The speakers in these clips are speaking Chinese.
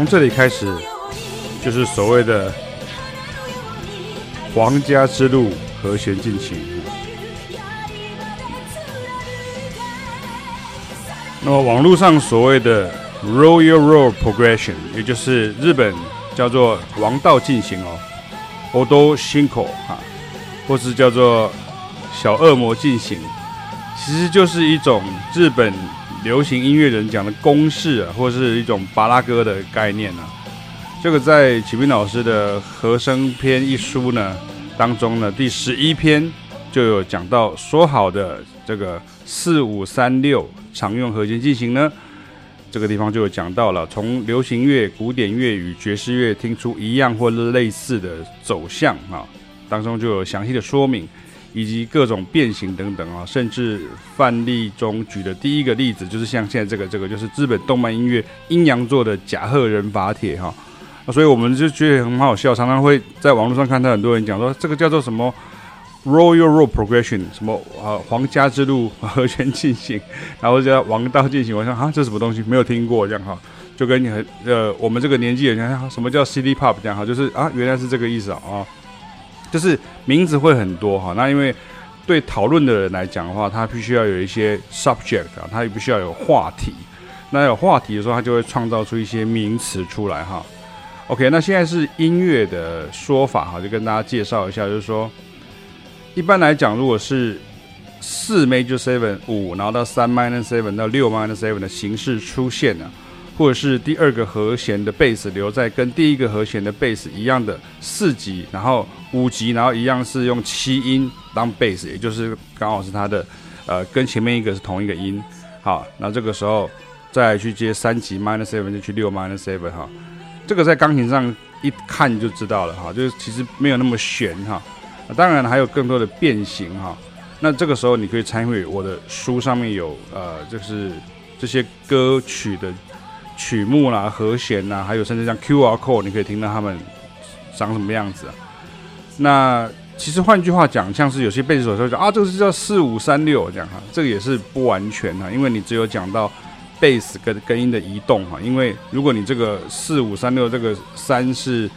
从这里开始，就是所谓的皇家之路和弦进行。那么网络上所谓的 Royal Road Progression，也就是日本叫做王道进行哦，Odo Shinko 啊，或是叫做小恶魔进行，其实就是一种日本流行音乐人讲的公式啊，或是一种巴拉歌的概念呢、这个在启斌老师的和声篇一书呢当中呢，第十一篇就有讲到，说好的这个四五三六。常用和弦进行呢，这个地方就有讲到了，从流行乐、古典乐与爵士乐听出一样或类似的走向啊，当中就有详细的说明，以及各种变形等等啊，甚至范例中举的第一个例子就是像现在这个这个就是日本动漫音乐阴阳座的甲贺忍法帖哈，所以我们就觉得很好笑，常常会在网络上看到很多人讲说这个叫做什么。Royal Road Progression，什么啊？皇家之路和弦进行，然后叫王道进行。我想啊，这什么东西？没有听过这样哈，就跟你很呃，我们这个年纪人讲，什么叫 City Pop 这样哈，就是啊，原来是这个意思啊啊，就是名字会很多哈。那因为对讨论的人来讲的话，他必须要有一些 subject 啊，他也必须要有话题。那有话题的时候，他就会创造出一些名词出来哈。OK，那现在是音乐的说法哈，就跟大家介绍一下，就是说。一般来讲，如果是四 major seven 五，然后到三 minor seven 到六 minor seven 的形式出现了，或者是第二个和弦的贝斯留在跟第一个和弦的贝斯一样的四级，然后五级，然后一样是用七音当贝斯，也就是刚好是它的呃跟前面一个是同一个音。好，那这个时候再去接三级 minus seven 就去六 minus seven 哈，这个在钢琴上一看就知道了哈，就是其实没有那么悬哈。当然还有更多的变形哈，那这个时候你可以参与我的书上面有呃，就是这些歌曲的曲目啦、和弦呐，还有甚至像 QR code，你可以听到他们长什么样子。那其实换句话讲，像是有些贝斯手说啊，这个是叫四五三六这样哈，这个也是不完全哈，因为你只有讲到贝斯跟根音的移动哈，因为如果你这个四五三六这个三是。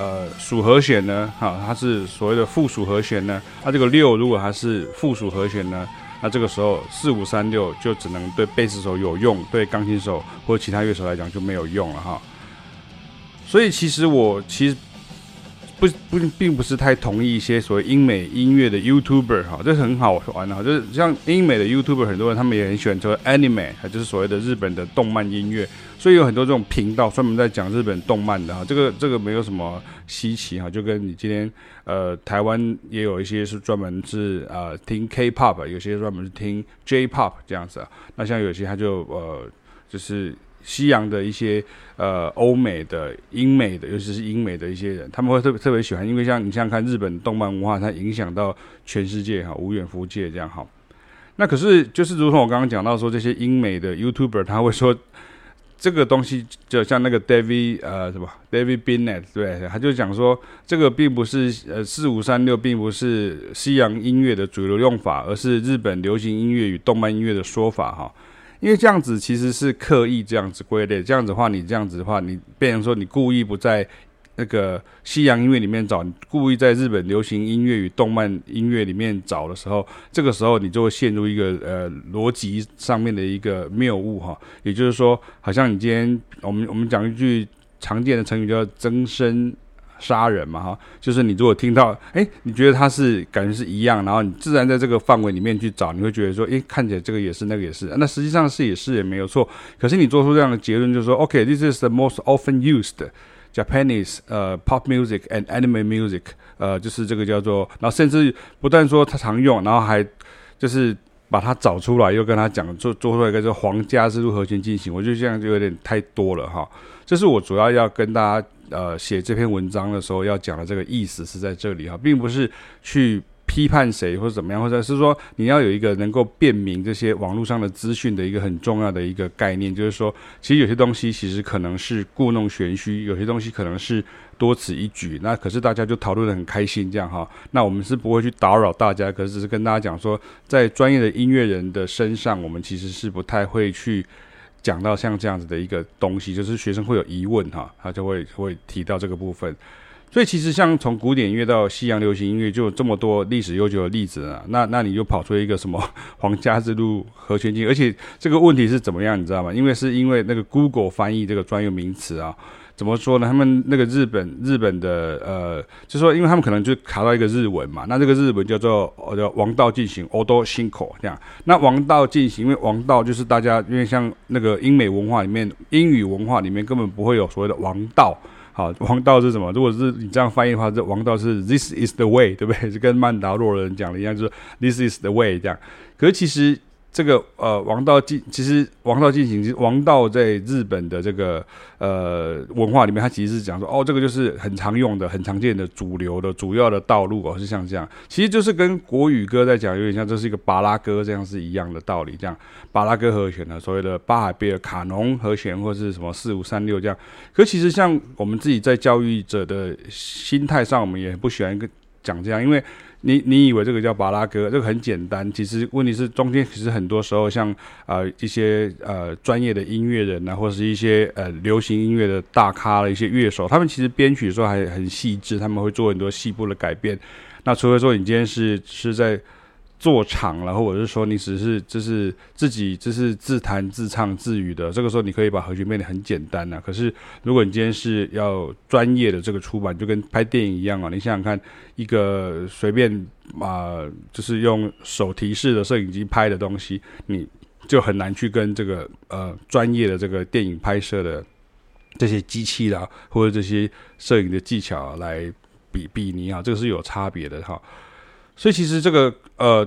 呃，属和弦呢，哈，它是所谓的附属和弦呢。它这个六如果它是附属和弦呢，那这个时候四五三六就只能对贝斯手有用，对钢琴手或其他乐手来讲就没有用了哈。所以其实我其实。不不，并不是太同意一些所谓英美音乐的 YouTuber 哈，这是很好玩的哈，就是像英美的 YouTuber，很多人他们也很喜欢说 Anime，就是所谓的日本的动漫音乐，所以有很多这种频道专门在讲日本动漫的哈，这个这个没有什么稀奇哈，就跟你今天呃台湾也有一些是专门是呃听 K-pop，有些专门是听 J-pop 这样子啊，那像有些他就呃就是。西洋的一些呃欧美的英美的，尤其是英美的一些人，他们会特别特别喜欢，因为像你像看日本动漫文化，它影响到全世界哈，无远弗届这样哈。那可是就是如同我刚刚讲到说，这些英美的 YouTuber 他会说这个东西，就像那个 David 呃什么 David Bennett 对，他就讲说这个并不是呃四五三六，并不是西洋音乐的主流用法，而是日本流行音乐与动漫音乐的说法哈。因为这样子其实是刻意这样子归类，这样子的话，你这样子的话，你变成说你故意不在那个西洋音乐里面找，你故意在日本流行音乐与动漫音乐里面找的时候，这个时候你就会陷入一个呃逻辑上面的一个谬误哈。也就是说，好像你今天我们我们讲一句常见的成语叫增生。杀人嘛，哈，就是你如果听到，哎，你觉得它是感觉是一样，然后你自然在这个范围里面去找，你会觉得说，哎，看起来这个也是，那个也是，那实际上是也是也没有错。可是你做出这样的结论，就是说，OK，this is the most often used Japanese 呃 pop music and anime music，呃，就是这个叫做，然后甚至不但说他常用，然后还就是把它找出来，又跟他讲做做出来一个叫皇家之路和弦进行，我觉得这样就有点太多了哈。这是我主要要跟大家。呃，写这篇文章的时候要讲的这个意思是在这里哈，并不是去批判谁或者怎么样，或者是说你要有一个能够辨明这些网络上的资讯的一个很重要的一个概念，就是说，其实有些东西其实可能是故弄玄虚，有些东西可能是多此一举。那可是大家就讨论得很开心这样哈，那我们是不会去打扰大家，可是只是跟大家讲说，在专业的音乐人的身上，我们其实是不太会去。讲到像这样子的一个东西，就是学生会有疑问哈，他就会会提到这个部分。所以其实像从古典音乐到西洋流行音乐，就这么多历史悠久的例子啊。那那你就跑出一个什么皇家之路和弦进行，而且这个问题是怎么样，你知道吗？因为是因为那个 Google 翻译这个专有名词啊，怎么说呢？他们那个日本日本的呃，就说因为他们可能就卡到一个日文嘛，那这个日文叫做叫王道进行 Odo Shinko 这样。那王道进行，因为王道就是大家因为像那个英美文化里面，英语文化里面根本不会有所谓的王道。好，王道是什么？如果是你这样翻译的话，这王道是 This is the way，对不对？就跟曼达洛人讲的一样，就是 This is the way 这样。可是其实。这个呃，王道进其实王道进行，王道在日本的这个呃文化里面，它其实是讲说，哦，这个就是很常用的、很常见的主流的主要的道路哦，是像这样，其实就是跟国语歌在讲有点像，这是一个巴拉歌这样是一样的道理，这样巴拉歌和弦呢，所谓的巴海贝尔卡农和弦或是什么四五三六这样。可其实像我们自己在教育者的心态上，我们也不喜欢跟讲这样，因为。你你以为这个叫巴拉歌，这个很简单，其实问题是中间其实很多时候像呃一些呃专业的音乐人啊，或者是一些呃流行音乐的大咖的一些乐手，他们其实编曲的时候还很细致，他们会做很多细部的改变。那除非说你今天是是在。做场，然后或者是说你只是就是自己就是自弹自唱自语的，这个时候你可以把和弦变得很简单呐、啊。可是如果你今天是要专业的这个出版，就跟拍电影一样啊，你想想看，一个随便啊、就是用手提式的摄影机拍的东西，你就很难去跟这个呃专业的这个电影拍摄的这些机器啦，或者这些摄影的技巧来比比拟啊，这个是有差别的哈。所以其实这个呃，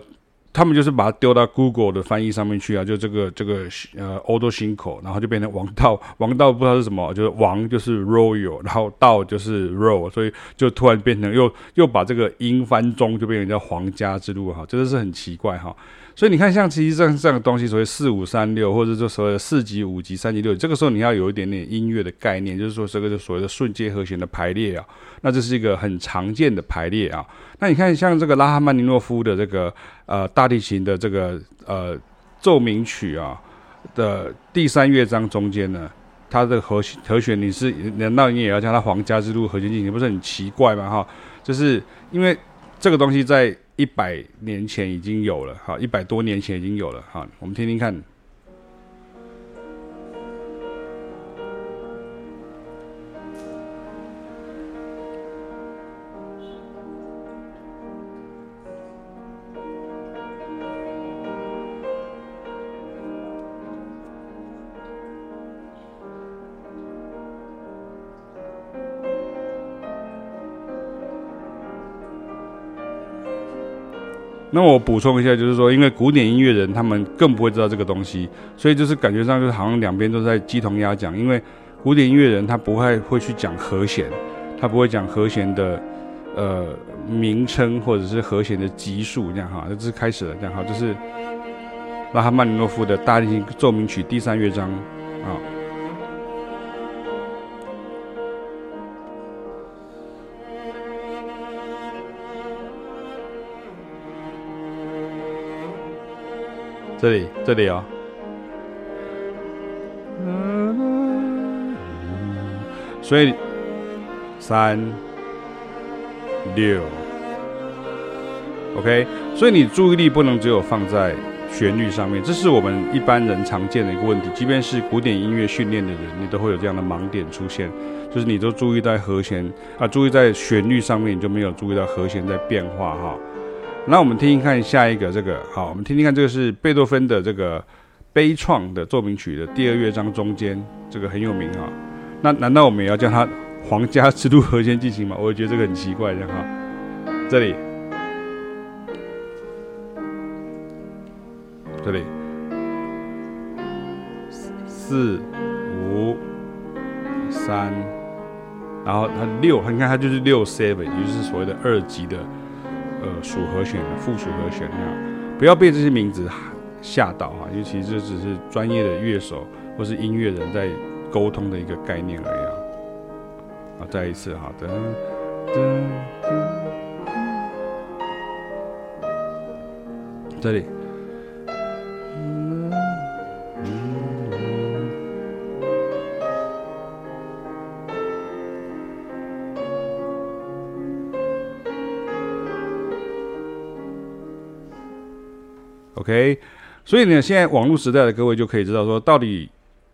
他们就是把它丢到 Google 的翻译上面去啊，就这个这个呃 Old 新口然后就变成王道，王道不知道是什么，就是王就是 Royal，然后道就是 Roll，所以就突然变成又又把这个英翻中，就变成叫皇家之路哈，真的是很奇怪哈。所以你看，像其实这样这样的东西，所谓四五三六，或者说所谓的四级、五级、三级、六级，这个时候你要有一点点音乐的概念，就是说这个就所谓的瞬间和弦的排列啊，那这是一个很常见的排列啊。那你看，像这个拉赫曼尼诺夫的这个呃大提琴的这个呃奏鸣曲啊的第三乐章中间呢，它的和和弦你是难道你也要叫它皇家之路和弦进行，不是很奇怪吗？哈，就是因为这个东西在。一百年前已经有了，哈，一百多年前已经有了，哈，我们听听看。那我补充一下，就是说，因为古典音乐人他们更不会知道这个东西，所以就是感觉上就是好像两边都在鸡同鸭讲。因为古典音乐人他不会会去讲和弦，他不会讲和弦的呃名称或者是和弦的级数这样哈。这是开始了这样哈，就是拉赫曼尼诺夫的大提琴奏鸣曲第三乐章啊。这里，这里哦。所以，三六，OK。所以你注意力不能只有放在旋律上面，这是我们一般人常见的一个问题。即便是古典音乐训练的人，你都会有这样的盲点出现，就是你都注意在和弦啊，注意在旋律上面，你就没有注意到和弦在变化哈。那我们听听看下一个这个，好，我们听听看这个是贝多芬的这个悲怆的奏鸣曲的第二乐章中间，这个很有名哈。那难道我们也要叫它皇家之路和弦进行吗？我也觉得这个很奇怪，这样哈。这里，这里，四五三，然后它六，你看它就是六 seven，也就是所谓的二级的。呃，属和弦的附属和弦那样，不要被这些名字吓到啊，因为其实这只是专业的乐手或是音乐人在沟通的一个概念而已啊。好，再一次哈，噔噔噔，这里，OK，所以呢，现在网络时代的各位就可以知道说，到底。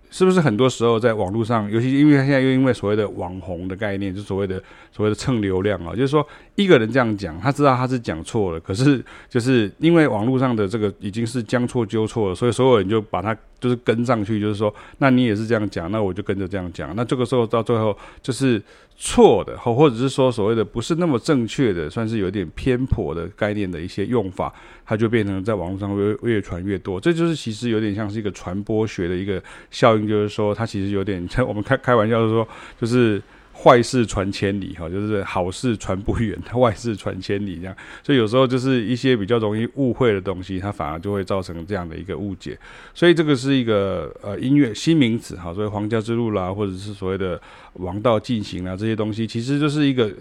是不是很多时候在网络上，尤其因为他现在又因为所谓的网红的概念，就所谓的所谓的蹭流量啊，就是说一个人这样讲，他知道他是讲错了，可是就是因为网络上的这个已经是将错就错了，所以所有人就把他就是跟上去，就是说，那你也是这样讲，那我就跟着这样讲，那这个时候到最后就是错的，或或者是说所谓的不是那么正确的，算是有点偏颇的概念的一些用法。它就变成在网络上会越传越多，这就是其实有点像是一个传播学的一个效应，就是说它其实有点像 我们开开玩笑说，就是坏事传千里哈，就是好事传不远，坏事传千里这样。所以有时候就是一些比较容易误会的东西，它反而就会造成这样的一个误解。所以这个是一个呃音乐新名词哈，所以皇家之路啦，或者是所谓的王道进行啊这些东西，其实就是一个。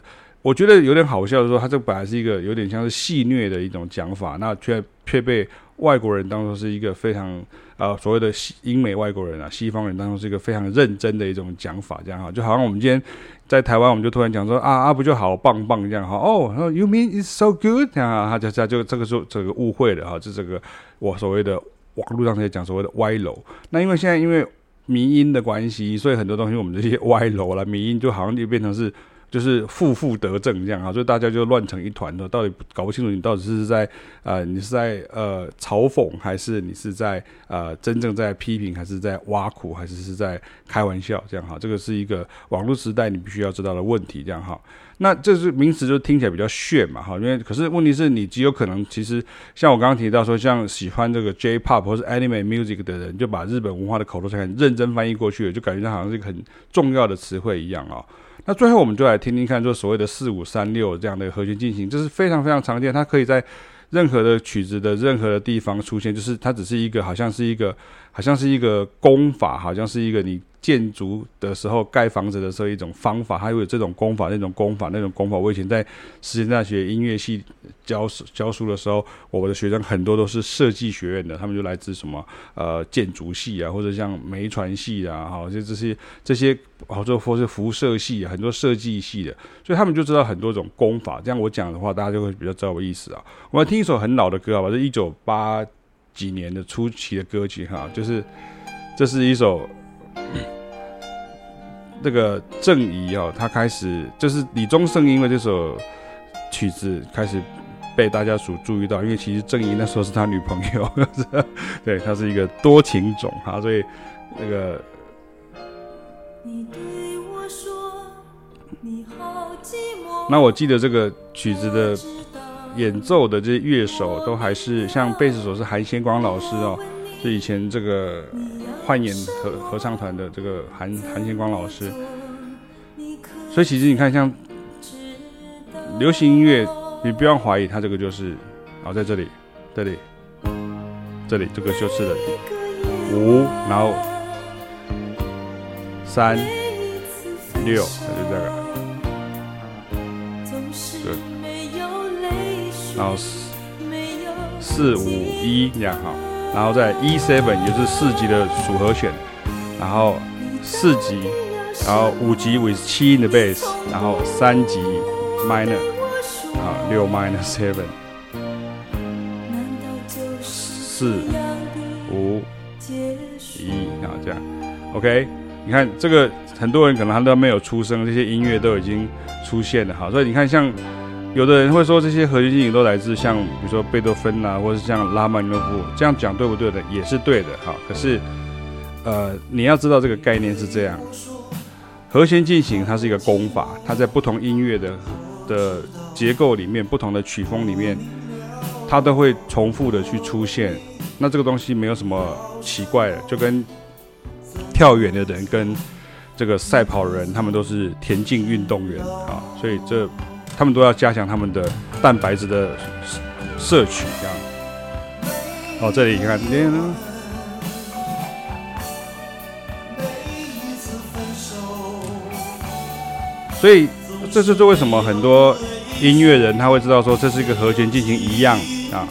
我觉得有点好笑的说，他这本来是一个有点像是戏谑的一种讲法，那却却被外国人当作是一个非常呃所谓的英美外国人啊，西方人当中是一个非常认真的一种讲法，这样哈，就好像我们今天在台湾，我们就突然讲说啊啊不就好棒棒这样哈，哦，You mean it's so good？这样啊，他就就这个时候这个误会了哈，就这个我所谓的网络上在讲所谓的歪楼，那因为现在因为迷因的关系，所以很多东西我们这些歪楼啦，迷因就好像就变成是。就是负负得正这样啊，所以大家就乱成一团的，到底搞不清楚你到底是在呃，你是在呃嘲讽，还是你是在呃真正在批评，还是在挖苦，还是是在开玩笑这样哈？这个是一个网络时代你必须要知道的问题这样哈。那这是名词就听起来比较炫嘛哈，因为可是问题是你极有可能其实像我刚刚提到说，像喜欢这个 J-pop 或是 Anime Music 的人，就把日本文化的口头禅认真翻译过去了，就感觉它好像是一个很重要的词汇一样啊。那最后我们就来听听看，就所谓的四五三六这样的和弦进行，这是非常非常常见，它可以在任何的曲子的任何的地方出现，就是它只是一个，好像是一个，好像是一个功法，好像是一个你。建筑的时候，盖房子的时候，一种方法，还有这种功法，那种功法，那种功法。我以前在实践大学音乐系教教书的时候，我的学生很多都是设计学院的，他们就来自什么呃建筑系啊，或者像媒传系啊，哈，就这些这些，或者或是辐射系，很多设计系的，所以他们就知道很多种功法。这样我讲的话，大家就会比较知道我意思啊。我们听一首很老的歌，好吧，是一九八几年的初期的歌曲，哈，就是这是一首。这个郑怡哦，他开始就是李宗盛，因为这首曲子开始被大家所注意到，因为其实郑怡那时候是他女朋友，对，他是一个多情种哈，所以那个。那我记得这个曲子的演奏的这些乐手都还是像贝斯手是韩先光老师哦。是以前这个幻言合合唱团的这个韩韩先光老师，所以其实你看，像流行音乐，你不要怀疑，它这个就是，然后在这里，这里，这里这个就是的五，然后三六，那就这个，对，然后四四五一这样哈。然后在 E7，也就是四级的属和弦，然后四级，然后五级 with 七音的 bass，然后三级 minor，啊六 minor seven，四五一，然后这样，OK，你看这个很多人可能他都没有出生，这些音乐都已经出现了，好，所以你看像。有的人会说这些和弦进行都来自像比如说贝多芬呐、或者是像拉曼诺夫，这样讲对不对的？也是对的哈。可是，呃，你要知道这个概念是这样，和弦进行它是一个功法，它在不同音乐的的结构里面、不同的曲风里面，它都会重复的去出现。那这个东西没有什么奇怪的，就跟跳远的人跟这个赛跑人，他们都是田径运动员啊，所以这。他们都要加强他们的蛋白质的摄取，这样。哦，这里你看，所以这就是为什么很多音乐人他会知道说这是一个和弦进行一样啊，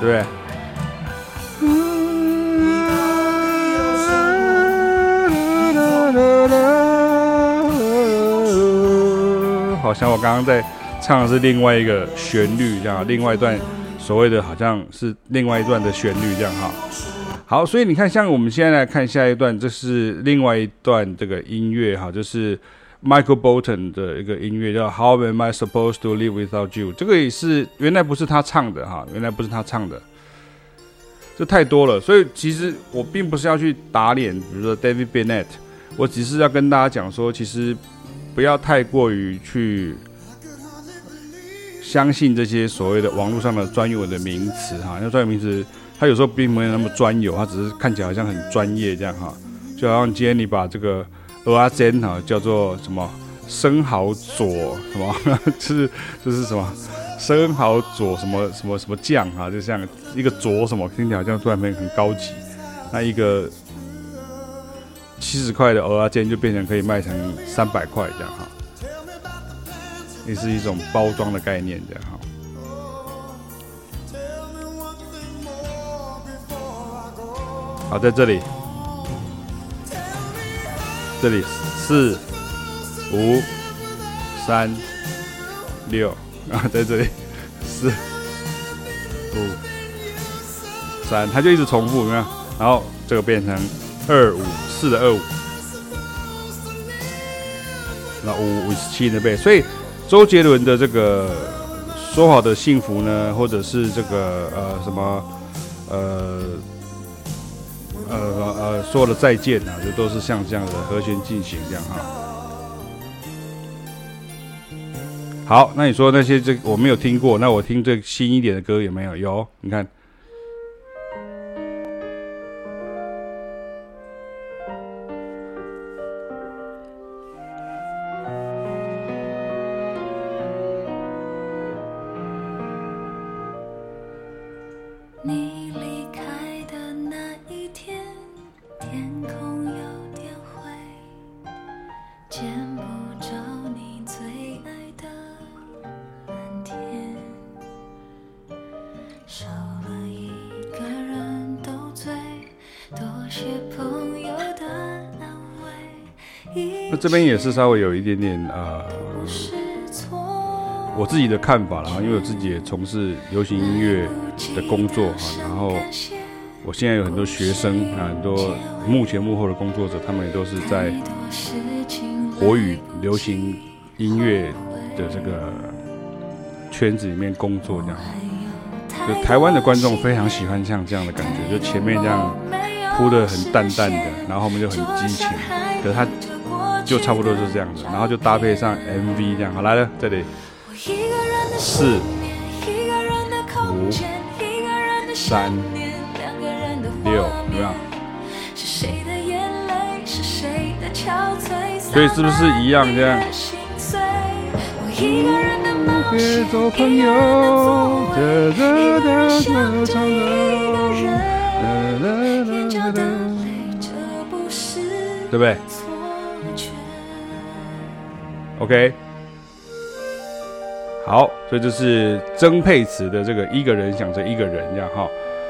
对不对？像我刚刚在唱的是另外一个旋律，这样，另外一段所谓的好像是另外一段的旋律这样哈。好，所以你看，像我们现在来看下一段，这是另外一段这个音乐哈，就是 Michael Bolton 的一个音乐叫 How Am I Supposed to Live Without You？这个也是原来不是他唱的哈，原来不是他唱的，这太多了。所以其实我并不是要去打脸，比如说 David Bennett，我只是要跟大家讲说，其实不要太过于去相信这些所谓的网络上的专有的名词哈，那专有名词。它有时候并没有那么专有，它只是看起来好像很专业这样哈，就好像今天你把这个蚵仔煎哈叫做什么生蚝佐什么，就 是就是什么生蚝佐什么什么什么酱哈，就像一个佐什么，听起来好像突然变很高级，那一个七十块的蚵仔煎就变成可以卖成三百块这样哈，也是一种包装的概念这样哈。好，在这里，这里四五三六。啊，在这里。四五三，它就一直重复，有没有？然后这个变成二五。四的二五，那五五十七的倍。所以周杰伦的这个说好的幸福呢，或者是这个呃什么呃。呃呃，说了再见啊，就都是像这样的和弦进行这样哈。好，那你说那些这我没有听过，那我听这新一点的歌有没有？有，你看。这边也是稍微有一点点呃，我自己的看法了哈，因为我自己也从事流行音乐的工作哈，然后我现在有很多学生啊，很多幕前幕后的工作者，他们也都是在国语流行音乐的这个圈子里面工作这样，就台湾的观众非常喜欢像这样的感觉，就前面这样铺得很淡淡的，然后后面就很激情，可是他。就差不多就是这样子，然后就搭配上 MV 这样，好来了，这里。四五三六，怎么样？所以是不是一样这样？别做朋友，对不对？OK，好，所以这是曾沛慈的这个一个人想着一个人这样哈，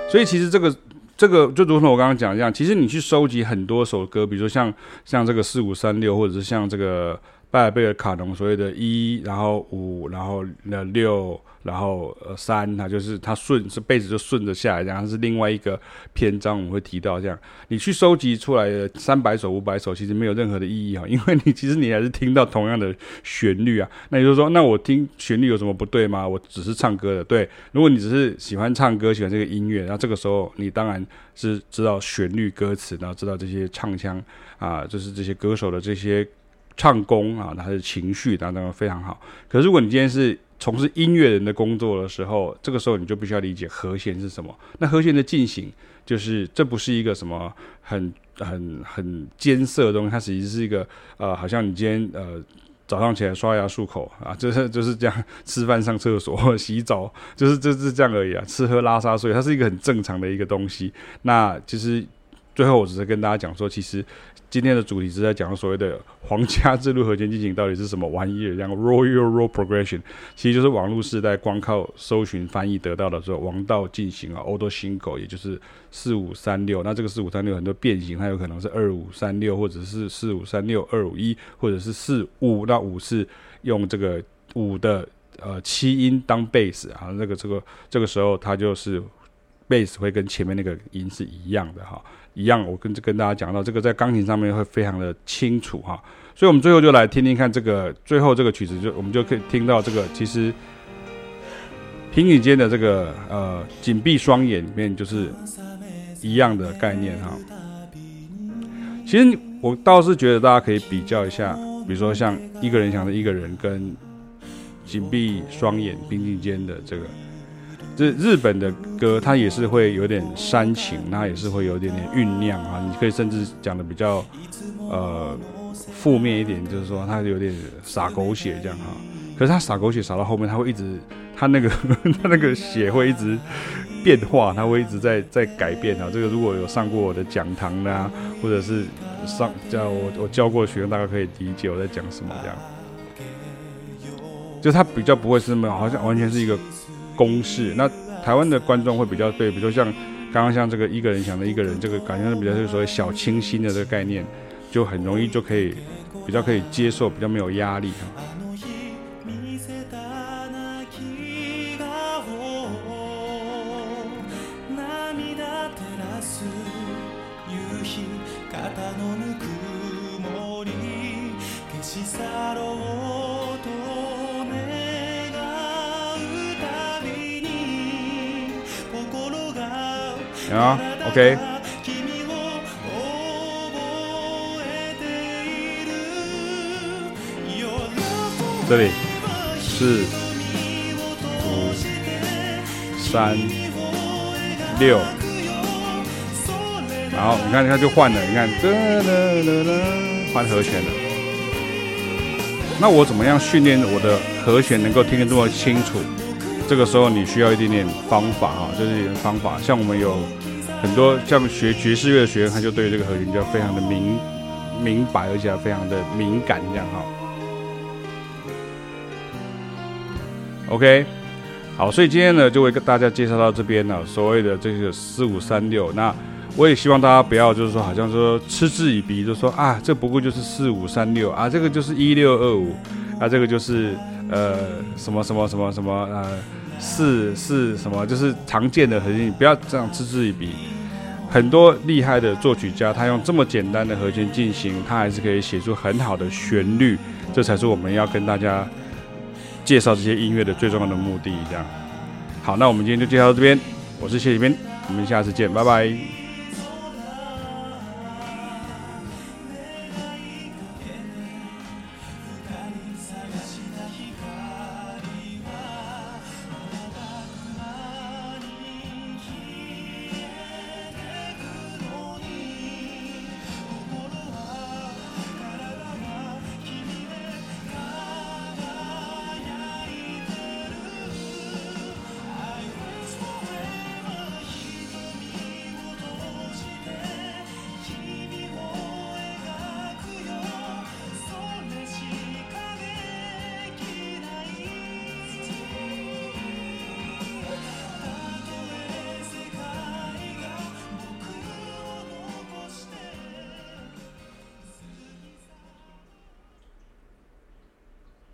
所以其实这个这个就如同我刚刚讲一样，其实你去收集很多首歌，比如说像像这个四五三六，或者是像这个拜尔贝尔卡农所谓的一，然后五，然后那六。然后呃三，它就是它顺是辈子就顺着下来，然后是另外一个篇章我们会提到这样。你去收集出来的三百首五百首，其实没有任何的意义哈，因为你其实你还是听到同样的旋律啊。那也就是说，那我听旋律有什么不对吗？我只是唱歌的，对。如果你只是喜欢唱歌，喜欢这个音乐，那这个时候你当然是知道旋律歌词，然后知道这些唱腔啊，就是这些歌手的这些唱功啊，他的情绪等等非常好。可是如果你今天是从事音乐人的工作的时候，这个时候你就必须要理解和弦是什么。那和弦的进行，就是这不是一个什么很很很艰涩的东西，它实是一个呃，好像你今天呃早上起来刷牙漱口啊，就是就是这样，吃饭上厕所 洗澡，就是就是这样而已啊，吃喝拉撒睡，它是一个很正常的一个东西。那其实最后我只是跟大家讲说，其实。今天的主题是在讲所谓的皇家之路和弦进行到底是什么玩意儿？这样 Royal Road Progression 其实就是网络时代光靠搜寻翻译得到的说王道进行啊，Odo Single 也就是四五三六。那这个四五三六很多变形，它有可能是二五三六，或者是四五三六二五一，或者是四五。那五是用这个五的呃七音当贝斯啊，那个这个这个时候它就是贝斯会跟前面那个音是一样的哈，一样。我跟跟大家讲到这个在钢琴上面会非常的清楚哈，所以我们最后就来听听看这个最后这个曲子，就我们就可以听到这个其实平行间的这个呃紧闭双眼里面就是一样的概念哈。其实我倒是觉得大家可以比较一下。比如说像一个人想着一个人跟紧闭双眼平行间的这个，这日本的歌，它也是会有点煽情，它也是会有点点酝酿啊。你可以甚至讲的比较呃负面一点，就是说它有点洒狗血这样哈。可是它洒狗血洒到后面，它会一直，它那个 它那个血会一直变化，它会一直在在改变啊。这个如果有上过我的讲堂的，或者是。上教我我教过的学生，大概可以理解我在讲什么这样，就他比较不会是那么好像完全是一个公式。那台湾的观众会比较对，比如说像刚刚像这个一个人想的一个人，这个感觉是比较是所谓小清新的这个概念，就很容易就可以比较可以接受，比较没有压力。啊，OK，这里四五三六，然后你看，你看就换了，你看，换和弦了。那我怎么样训练我的和弦能够听得这么清楚？这个时候你需要一点点方法哈，就是一点方法。像我们有很多像学爵士乐的学生，他就对这个和弦就非常的明明白，而且非常的敏感这样哈。OK，好，所以今天呢就会跟大家介绍到这边了。所谓的这个四五三六，那我也希望大家不要就是说好像说嗤之以鼻，就说啊这不过就是四五三六啊，这个就是一六二五啊，这个就是。呃，什么什么什么什么呃，四四什么，就是常见的和弦，不要这样嗤之以鼻。很多厉害的作曲家，他用这么简单的和弦进行，他还是可以写出很好的旋律。这才是我们要跟大家介绍这些音乐的最重要的目的。这样，好，那我们今天就介绍到这边。我是谢启斌，我们下次见，拜拜。